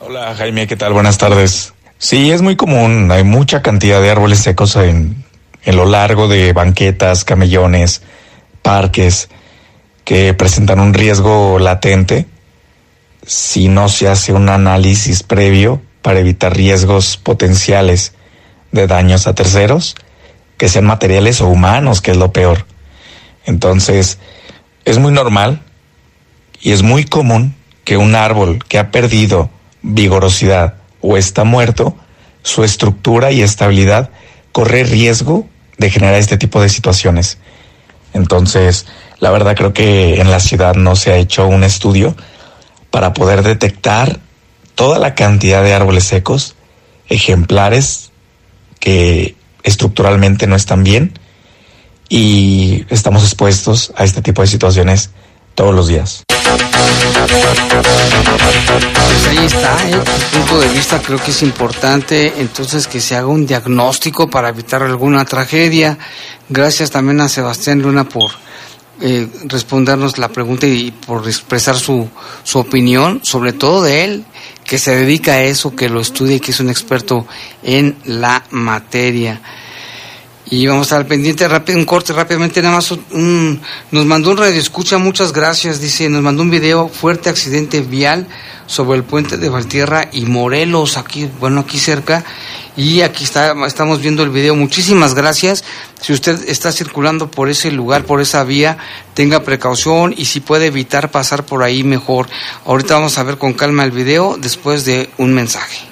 Hola Jaime, ¿qué tal? Buenas tardes. Sí, es muy común, hay mucha cantidad de árboles secos en, en lo largo de banquetas, camellones, parques, que presentan un riesgo latente si no se hace un análisis previo para evitar riesgos potenciales de daños a terceros, que sean materiales o humanos, que es lo peor. Entonces, es muy normal y es muy común que un árbol que ha perdido vigorosidad o está muerto, su estructura y estabilidad corre riesgo de generar este tipo de situaciones. Entonces, la verdad creo que en la ciudad no se ha hecho un estudio para poder detectar toda la cantidad de árboles secos, ejemplares que estructuralmente no están bien y estamos expuestos a este tipo de situaciones todos los días. Pues ahí está, ¿eh? Tu punto de vista creo que es importante, entonces que se haga un diagnóstico para evitar alguna tragedia. Gracias también a Sebastián Luna por eh, respondernos la pregunta y por expresar su, su opinión, sobre todo de él, que se dedica a eso, que lo estudia y que es un experto en la materia. Y vamos al pendiente, rápido, un corte rápidamente, nada más un- nos mandó un radio escucha, muchas gracias, dice, nos mandó un video, fuerte accidente vial sobre el puente de Valtierra y Morelos, aquí, bueno, aquí cerca, y aquí está, estamos viendo el video, muchísimas gracias, si usted está circulando por ese lugar, por esa vía, tenga precaución y si puede evitar pasar por ahí mejor. Ahorita vamos a ver con calma el video después de un mensaje.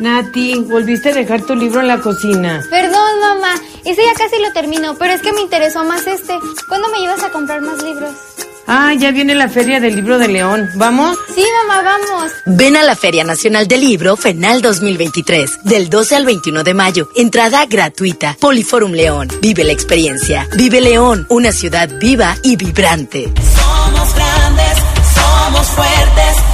Nati, volviste a dejar tu libro en la cocina. Perdón, mamá. Ese ya casi lo termino, pero es que me interesó más este. ¿Cuándo me llevas a comprar más libros? Ah, ya viene la Feria del Libro de León. ¿Vamos? Sí, mamá, vamos. Ven a la Feria Nacional del Libro FENAL 2023, del 12 al 21 de mayo. Entrada gratuita. Poliforum León. Vive la experiencia. Vive León, una ciudad viva y vibrante. Somos grandes, somos fuertes.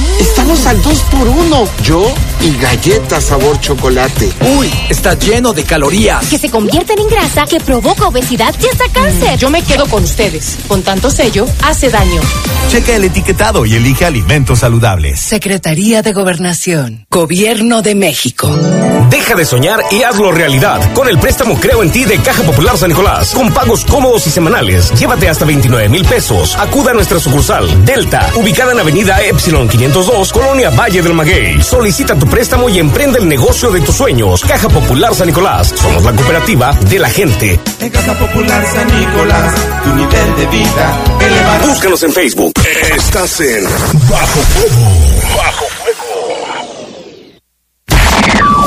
Estamos al 2 por 1 Yo y galletas sabor chocolate. Uy, está lleno de calorías. Que se convierten en grasa, que provoca obesidad y hasta cáncer. Yo me quedo con ustedes. Con tanto sello, hace daño. Checa el etiquetado y elige alimentos saludables. Secretaría de Gobernación. Gobierno de México. Deja de soñar y hazlo realidad con el préstamo Creo en ti de Caja Popular San Nicolás. Con pagos cómodos y semanales. Llévate hasta 29 mil pesos. Acuda a nuestra sucursal Delta, ubicada en Avenida Epsilon 502, Colonia Valle del Maguey. Solicita tu préstamo y emprende el negocio de tus sueños. Caja Popular San Nicolás. Somos la cooperativa de la gente. En Caja Popular San Nicolás, tu nivel de vida elevado. Búscanos en Facebook. Estás en Bajo Fuego. Bajo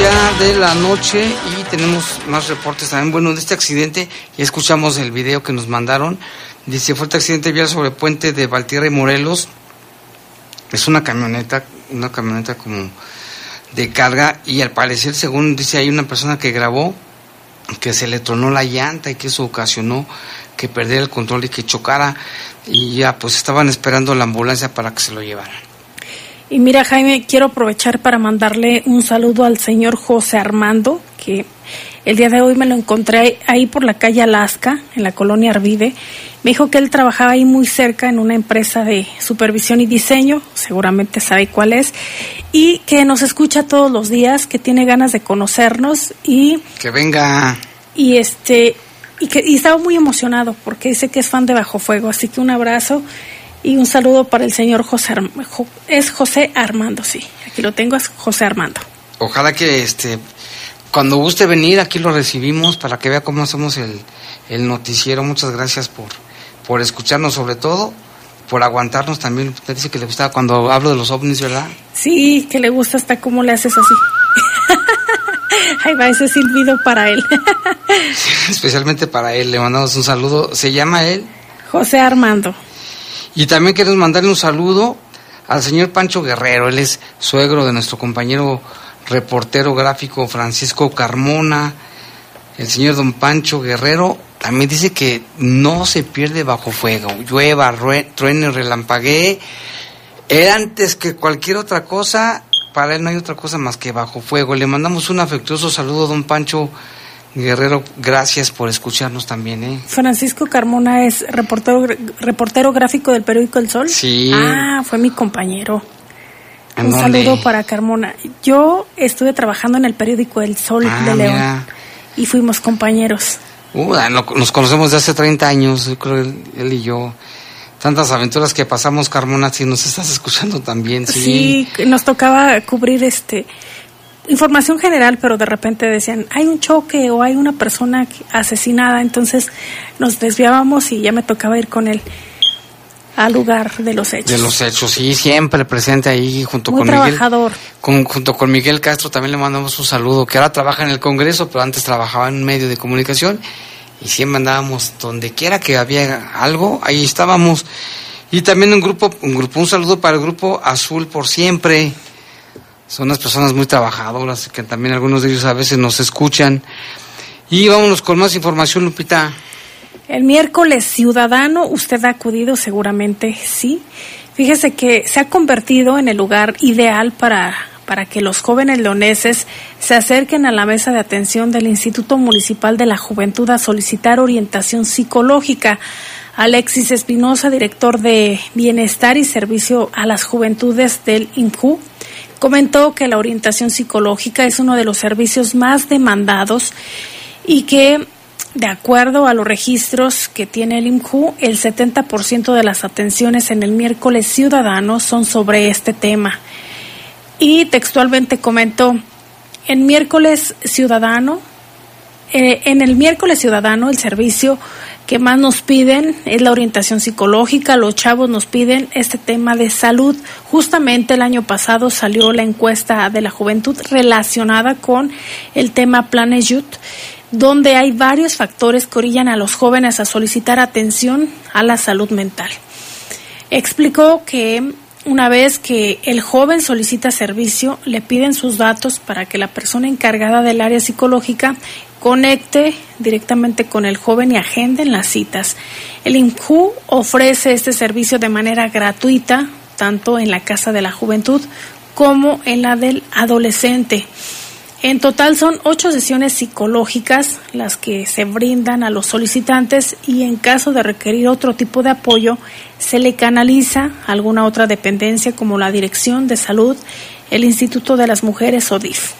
Ya de la noche y tenemos más reportes también. Bueno, de este accidente, ya escuchamos el video que nos mandaron. Dice, fuerte accidente vial sobre el puente de Valtierra y Morelos. Es una camioneta, una camioneta como de carga y al parecer, según dice, hay una persona que grabó que se le tronó la llanta y que eso ocasionó que perdiera el control y que chocara y ya pues estaban esperando la ambulancia para que se lo llevaran. Y mira, Jaime, quiero aprovechar para mandarle un saludo al señor José Armando, que el día de hoy me lo encontré ahí por la calle Alaska, en la colonia Arvide. Me dijo que él trabajaba ahí muy cerca en una empresa de supervisión y diseño, seguramente sabe cuál es, y que nos escucha todos los días, que tiene ganas de conocernos y Que venga. y este y que y estaba muy emocionado porque dice que es fan de Bajo Fuego, así que un abrazo y un saludo para el señor José Arm- Jo- es José Armando, sí, aquí lo tengo es José Armando. Ojalá que este cuando guste venir aquí lo recibimos para que vea cómo hacemos el, el noticiero. Muchas gracias por, por escucharnos sobre todo, por aguantarnos también. Usted dice que le gustaba cuando hablo de los ovnis, ¿verdad? Sí, que le gusta hasta cómo le haces así. Ahí va ese silbido para él. Especialmente para él, le mandamos un saludo. Se llama él. José Armando. Y también queremos mandarle un saludo al señor Pancho Guerrero. Él es suegro de nuestro compañero reportero gráfico Francisco Carmona. El señor don Pancho Guerrero también dice que no se pierde bajo fuego. Llueva, rue- truene, relampaguee. Él antes que cualquier otra cosa, para él no hay otra cosa más que bajo fuego. Le mandamos un afectuoso saludo, don Pancho Guerrero. Gracias por escucharnos también, ¿eh? Francisco Carmona es reportero, reportero gráfico del periódico El Sol. Sí. Ah, fue mi compañero. ¿En Un dónde? saludo para Carmona. Yo estuve trabajando en el periódico El Sol Ah, de León mira. y fuimos compañeros. Uh, no- nos conocemos de hace 30 años, yo creo, él, él y yo. Tantas aventuras que pasamos, Carmona, si nos estás escuchando también, sí. Sí, nos tocaba cubrir este información general, pero de repente decían, hay un choque o hay una persona asesinada, entonces nos desviábamos y ya me tocaba ir con él. Al lugar de los hechos. De los hechos, sí, siempre presente ahí junto Muy con trabajador. Miguel. Con, junto con Miguel Castro también le mandamos un saludo, que ahora trabaja en el Congreso, pero antes trabajaba en un medio de comunicación y siempre andábamos donde quiera que había algo, ahí estábamos. Y también un grupo, un grupo, un saludo para el grupo Azul por siempre. Son unas personas muy trabajadoras que también algunos de ellos a veces nos escuchan. Y vámonos con más información, Lupita. El miércoles ciudadano, usted ha acudido seguramente, sí. Fíjese que se ha convertido en el lugar ideal para, para que los jóvenes leoneses se acerquen a la mesa de atención del Instituto Municipal de la Juventud a solicitar orientación psicológica. Alexis Espinosa, director de Bienestar y Servicio a las Juventudes del INCU, comentó que la orientación psicológica es uno de los servicios más demandados y que, de acuerdo a los registros que tiene el IMJU, el 70% de las atenciones en el miércoles ciudadano son sobre este tema. Y textualmente comentó, en miércoles ciudadano, eh, en el miércoles ciudadano el servicio que más nos piden es la orientación psicológica, los chavos nos piden este tema de salud. Justamente el año pasado salió la encuesta de la juventud relacionada con el tema Planes Youth donde hay varios factores que orillan a los jóvenes a solicitar atención a la salud mental. Explicó que una vez que el joven solicita servicio, le piden sus datos para que la persona encargada del área psicológica conecte directamente con el joven y agenden las citas. El INCU ofrece este servicio de manera gratuita, tanto en la Casa de la Juventud como en la del adolescente. En total son ocho sesiones psicológicas las que se brindan a los solicitantes y en caso de requerir otro tipo de apoyo se le canaliza a alguna otra dependencia como la Dirección de Salud, el Instituto de las Mujeres o DIF.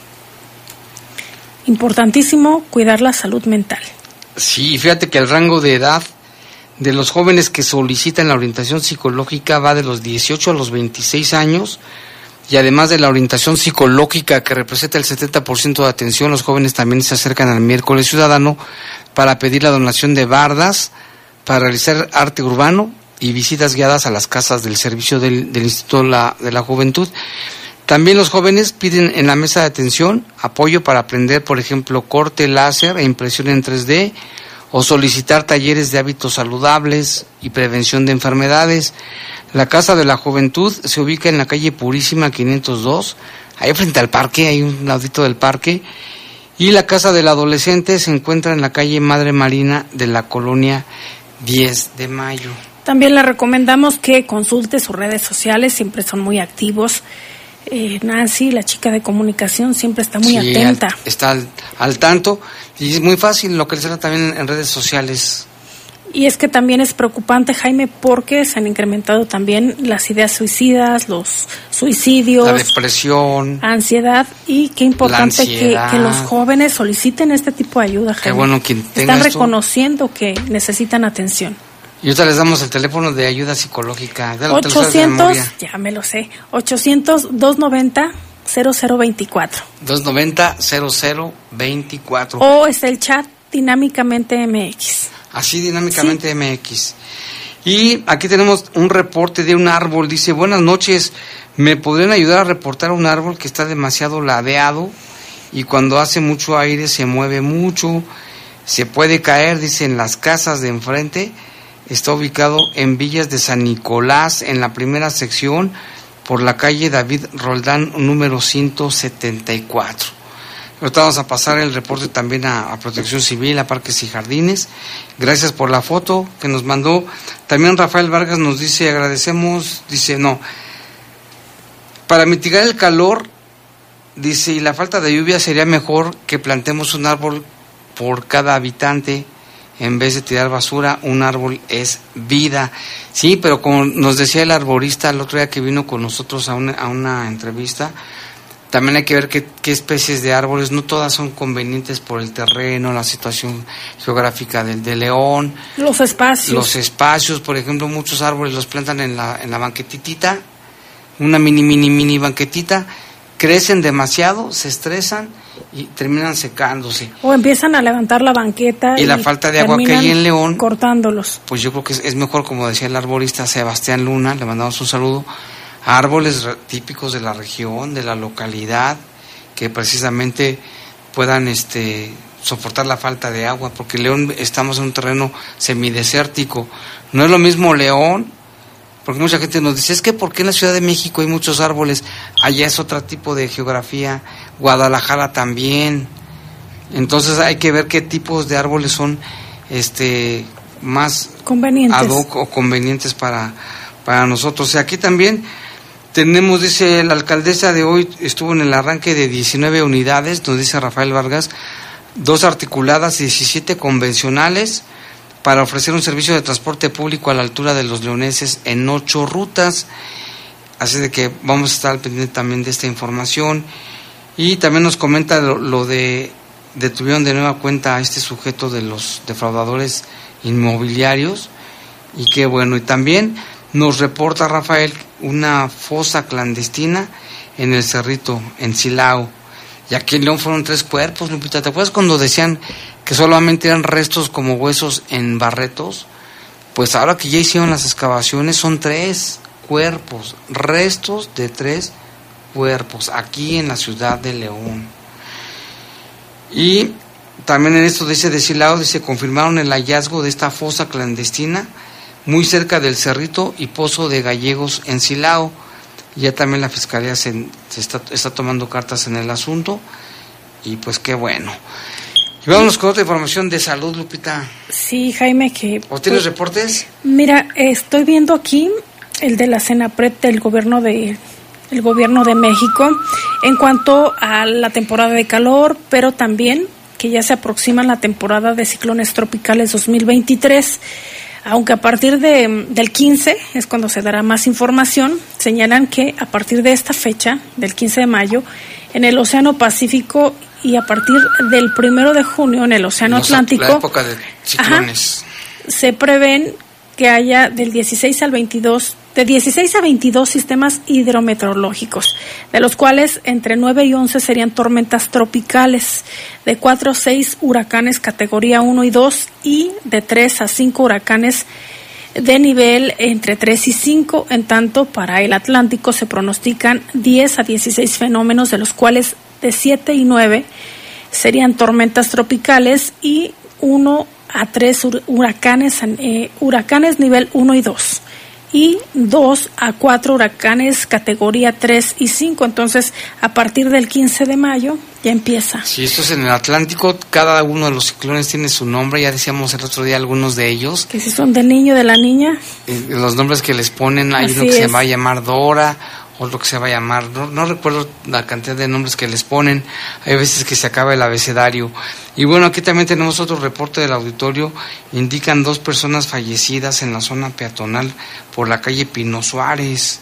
Importantísimo cuidar la salud mental. Sí, fíjate que el rango de edad de los jóvenes que solicitan la orientación psicológica va de los 18 a los 26 años y además de la orientación psicológica que representa el 70% de atención, los jóvenes también se acercan al miércoles ciudadano para pedir la donación de bardas, para realizar arte urbano y visitas guiadas a las casas del servicio del, Instituto de la Juventud. También los jóvenes piden en la mesa de atención apoyo para aprender, por ejemplo, corte láser e impresión en 3D o solicitar talleres de hábitos saludables y prevención de enfermedades. La Casa de la Juventud se ubica en la calle Purísima 502, ahí frente al parque, hay un laudito del parque. Y la Casa del Adolescente se encuentra en la calle Madre Marina de la colonia 10 de Mayo. También le recomendamos que consulte sus redes sociales, siempre son muy activos. Eh, Nancy, la chica de comunicación, siempre está muy Sí, atenta. al- está al, al tanto y es muy fácil localizarla también en, redes sociales. Y es que también es preocupante, Jaime, porque se han incrementado también las ideas suicidas, los suicidios, La depresión. ansiedad y qué importante que, que los jóvenes soliciten este tipo de ayuda, Qué Jaime. bueno tenga Están esto. reconociendo que necesitan atención. Y ahorita les damos el teléfono de ayuda psicológica. De 800, memoria. ya me lo sé, 800-290-0024. 290-0024. O está el chat dinámicamente MX. Así dinámicamente MX. Y aquí tenemos un reporte de un árbol. Dice, buenas noches, ¿me podrían ayudar a reportar un árbol que está demasiado ladeado y cuando hace mucho aire se mueve mucho, se puede caer, dice, en las casas de enfrente? Está ubicado en Villas de San Nicolás, en la primera sección, por la calle David Roldán, número 174. Ahorita vamos a pasar el reporte también a, a Protección Civil, a Parques y Jardines. Gracias por la foto que nos mandó. También Rafael Vargas nos dice, agradecemos, dice, no, para mitigar el calor, dice, y la falta de lluvia sería mejor que plantemos un árbol por cada habitante en vez de tirar basura, un árbol es vida. Sí, pero como nos decía el arborista el otro día que vino con nosotros a una, a una entrevista, también hay que ver qué, qué especies de árboles, no todas son convenientes por el terreno, la situación geográfica del de León, Los espacios. los espacios, por ejemplo, muchos árboles los plantan en la, en la banquetitita, una mini, mini, mini banquetita, crecen demasiado, se estresan y terminan secándose. O empiezan a levantar la banqueta. Y la falta de agua que hay en León. Cortándolos. Pues yo creo que es, es mejor, como decía el arborista Sebastián Luna, le mandamos un saludo, a árboles típicos de la región, de la localidad, que precisamente puedan este soportar la falta de agua, porque León estamos en un terreno semidesértico. No es lo mismo León, porque mucha gente nos dice, es que ¿por qué en la Ciudad de México hay muchos árboles? Allá es otro tipo de geografía, Guadalajara también. Entonces hay que ver qué tipos de árboles son este más Convenientes. ad hoc o convenientes para, para nosotros. Y aquí también tenemos, dice la alcaldesa de hoy, estuvo en el arranque de 19 unidades, nos dice Rafael Vargas, dos articuladas y 17 convencionales para ofrecer un servicio de transporte público a la altura de los leoneses en ocho rutas. Así de que vamos a estar pendiente también de esta información. Y también nos comenta lo, lo de detuvieron de nueva cuenta a este sujeto de los defraudadores inmobiliarios. Y qué bueno. Y también nos reporta Rafael una fosa clandestina en el Cerrito, en Silao. Y aquí en León fueron tres cuerpos, Lupita. ¿Te acuerdas cuando decían que solamente eran restos como huesos en barretos? Pues ahora que ya hicieron las excavaciones son tres cuerpos, restos de tres cuerpos aquí en la ciudad de León. Y también en esto dice de Silao, dice, confirmaron el hallazgo de esta fosa clandestina muy cerca del Cerrito y Pozo de Gallegos en Silao. Ya también la Fiscalía se, se está tomando cartas en el asunto y pues qué bueno. Y vámonos con otra información de salud, Lupita. Sí, Jaime, que... ¿O tienes pues, reportes? Mira, estoy viendo aquí el de la CENAPRED del gobierno de el gobierno de México en cuanto a la temporada de calor, pero también que ya se aproxima la temporada de ciclones tropicales 2023. Aunque a partir de, del 15 es cuando se dará más información, señalan que a partir de esta fecha, del 15 de mayo, en el Océano Pacífico y a partir del primero de junio en el Océano Los- Atlántico, La época de ciclones. se prevén que haya del 16 al 22, de 16 a 22 sistemas hidrometeorológicos, de los cuales entre 9 y 11 serían tormentas tropicales, de 4 a 6 huracanes categoría 1 y 2 y de 3 a 5 huracanes de nivel entre 3 y 5, en tanto para el Atlántico se pronostican 10 a 16 fenómenos, de los cuales de 7 y 9 serían tormentas tropicales y 1 a 3 huracanes, eh, huracanes nivel 1 y 2 y 2 a 4 huracanes categoría 3 y 5. Entonces, a partir del 15 de mayo ya empieza. Si esto es en el Atlántico, cada uno de los ciclones tiene su nombre, ya decíamos el otro día algunos de ellos. Que si son del niño, de la niña. Eh, los nombres que les ponen, hay Así uno que se es. va a llamar Dora, otro que se va a llamar, no, recuerdo la cantidad de nombres que les ponen, hay veces que se acaba el abecedario. Y bueno, aquí también tenemos otro reporte del auditorio, indican dos personas fallecidas en la zona peatonal por la calle Pino Suárez.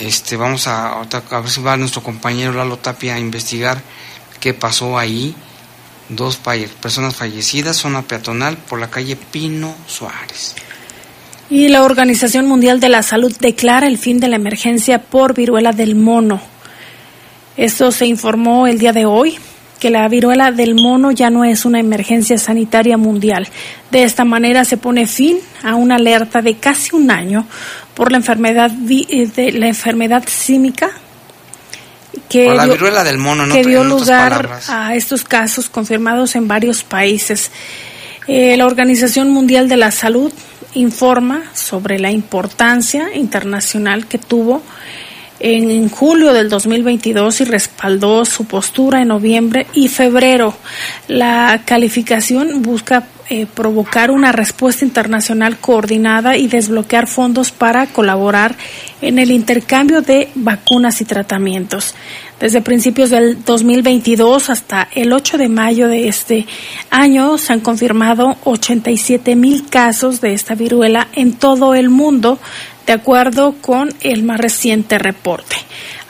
Este, vamos a, a ver si va nuestro compañero Lalo Tapia a investigar qué pasó ahí. Dos personas fallecidas, zona peatonal por la calle Pino Suárez. Y la Organización Mundial de la Salud declara el fin de la emergencia por viruela del mono. Esto se informó el día de hoy, que la viruela del mono ya no es una emergencia sanitaria mundial. De esta manera se pone fin a una alerta de casi un año por la enfermedad, eh, de la enfermedad símica que Por la dio- viruela del mono, ¿no? que dio lugar palabras. a estos casos confirmados en varios países. Eh, la Organización Mundial de la Salud informa sobre la importancia internacional que tuvo en, julio del 2022 y respaldó su postura en noviembre y febrero. La calificación busca eh, provocar una respuesta internacional coordinada y desbloquear fondos para colaborar en el intercambio de vacunas y tratamientos. Desde principios del 2022 hasta el 8 de mayo de este año se han confirmado 87 mil casos de esta viruela en todo el mundo, de acuerdo con el más reciente reporte.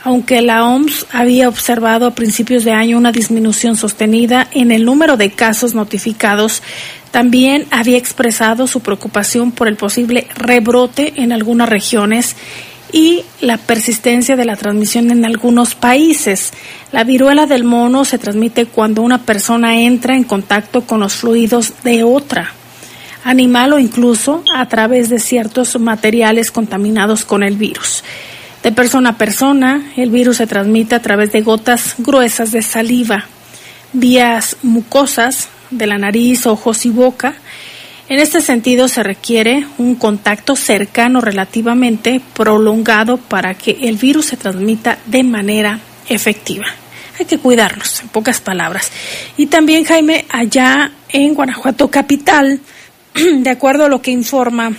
Aunque la OMS había observado a principios de año una disminución sostenida en el número de casos notificados, también había expresado su preocupación por el posible rebrote en algunas regiones y la persistencia de la transmisión en algunos países. La viruela del mono se transmite cuando una persona entra en contacto con los fluidos de otra animal o incluso a través de ciertos materiales contaminados con el virus. De persona a persona, el virus se transmite a través de gotas gruesas de saliva, vías mucosas de la nariz, ojos y boca. En este sentido se requiere un contacto cercano relativamente prolongado para que el virus se transmita de manera efectiva. Hay que cuidarnos, en pocas palabras. Y también, Jaime, allá en Guanajuato Capital, de acuerdo a lo que informa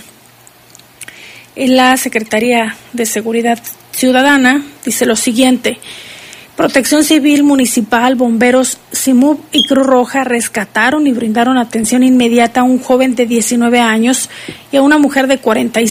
la Secretaría de Seguridad Ciudadana, dice lo siguiente. Protección Civil Municipal, Bomberos, SIMUB y Cruz Roja rescataron y brindaron atención inmediata a un joven de 19 años y a una mujer de 45